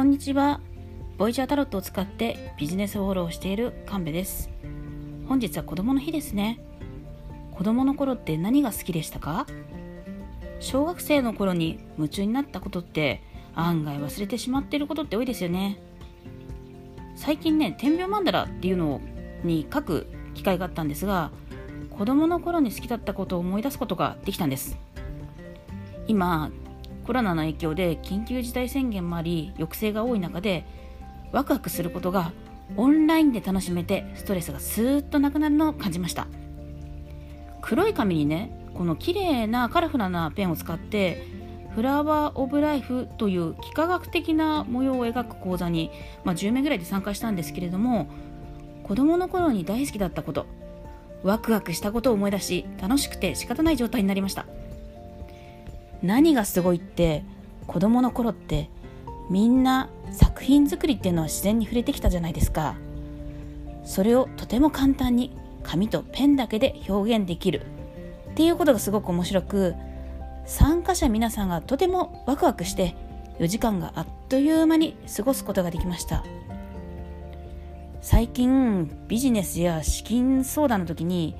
こんにちは。ボイチャータロットを使ってビジネスフォローをしている神戸です。本日は子供の日ですね。子供の頃って何が好きでしたか？小学生の頃に夢中になったことって案外忘れてしまっていることって多いですよね。最近ね、天秤マンダラっていうのに書く機会があったんですが、子供の頃に好きだったことを思い出すことができたんです。今、コロナの影響で緊急事態宣言もあり抑制が多い中でワクワクすることがオンラインで楽しめてストレスがスーッとなくなるのを感じました。黒い紙にねこの綺麗なカラフルなペンを使ってフラワー・オブ・ライフという幾何学的な模様を描く講座に、まあ、10名ぐらいで参加したんですけれども子供の頃に大好きだったことワクワクしたことを思い出し楽しくて仕方ない状態になりました。何がすごいって子供の頃ってみんな作品作りっていうのは自然に触れてきたじゃないですか。それをとても簡単に紙とペンだけで表現できる。っていうことがすごく面白く参加者皆さんがとてもワクワクして4時間があっという間に過ごすことができました。最近ビジネスや資金相談の時に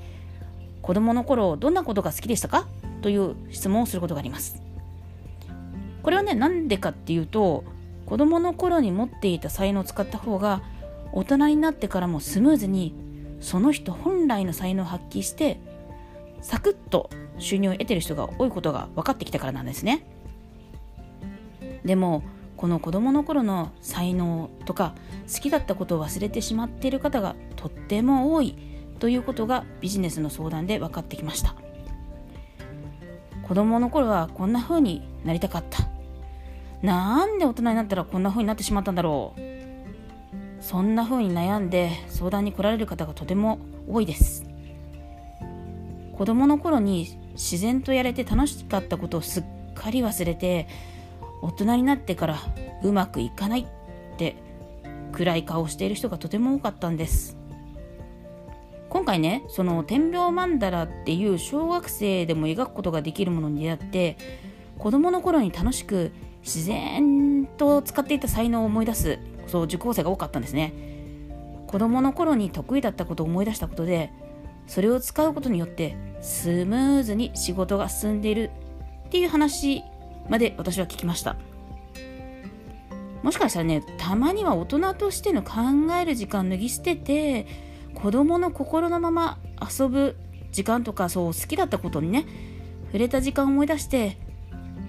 子供の頃どんなことが好きでしたか？という質問をすることがあります。これはね、なんでかっていうと、子供の頃に持っていた才能を使った方が、大人になってからもスムーズに、その人本来の才能を発揮して、サクッと収入を得てる人が多いことが分かってきたからなんですね。でも、この子供の頃の才能とか好きだったことを忘れてしまっている方がとっても多いということがビジネスの相談で分かってきました。子供の頃はこんな風になりたかった。なんで大人になったらこんな風になってしまったんだろう。そんな風に悩んで相談に来られる方がとても多いです。子供の頃に自然とやれて楽しかったことをすっかり忘れて大人になってからうまくいかないって暗い顔をしている人がとても多かったんです。回ねその天秤マンダラっていう小学生でも描くことができるものに出会って子供の頃に楽しく自然と使っていた才能を思い出すそう受講生が多かったんですね。子供の頃に得意だったことを思い出したことでそれを使うことによってスムーズに仕事が進んでいるっていう話まで私は聞きました。もしかしたらねたまには大人としての考える時間脱ぎ捨てて子供の心のまま遊ぶ時間とかそう好きだったことにね触れた時間を思い出して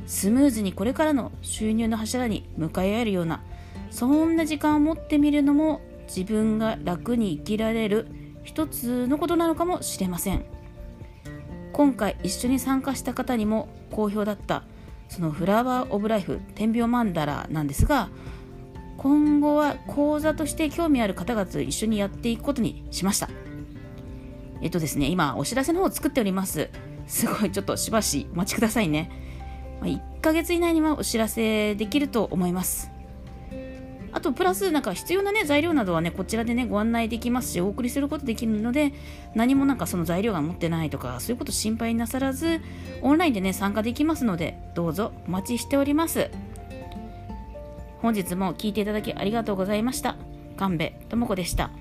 スムーズにこれからの収入の柱に向かい合えるようなそんな時間を持ってみるのも自分が楽に生きられる一つのことなのかもしれません。今回一緒に参加した方にも好評だったそのフラワー・オブ・ライフ天秤マンダラなんですが今後は講座として興味ある方々と一緒にやっていくことにしました。えっとですね、今、お知らせの方を作っております。すごい、ちょっとしばしお待ちくださいね。ま、1ヶ月以内にはお知らせできると思います。あと、プラス、なんか必要なね、材料などはね、こちらでね、ご案内できますし、お送りすることできるので、何もなんかその材料が持ってないとか、そういうこと心配なさらず、オンラインでね、参加できますので、どうぞお待ちしております。本日も聴いていただきありがとうございました。神戸智子でした。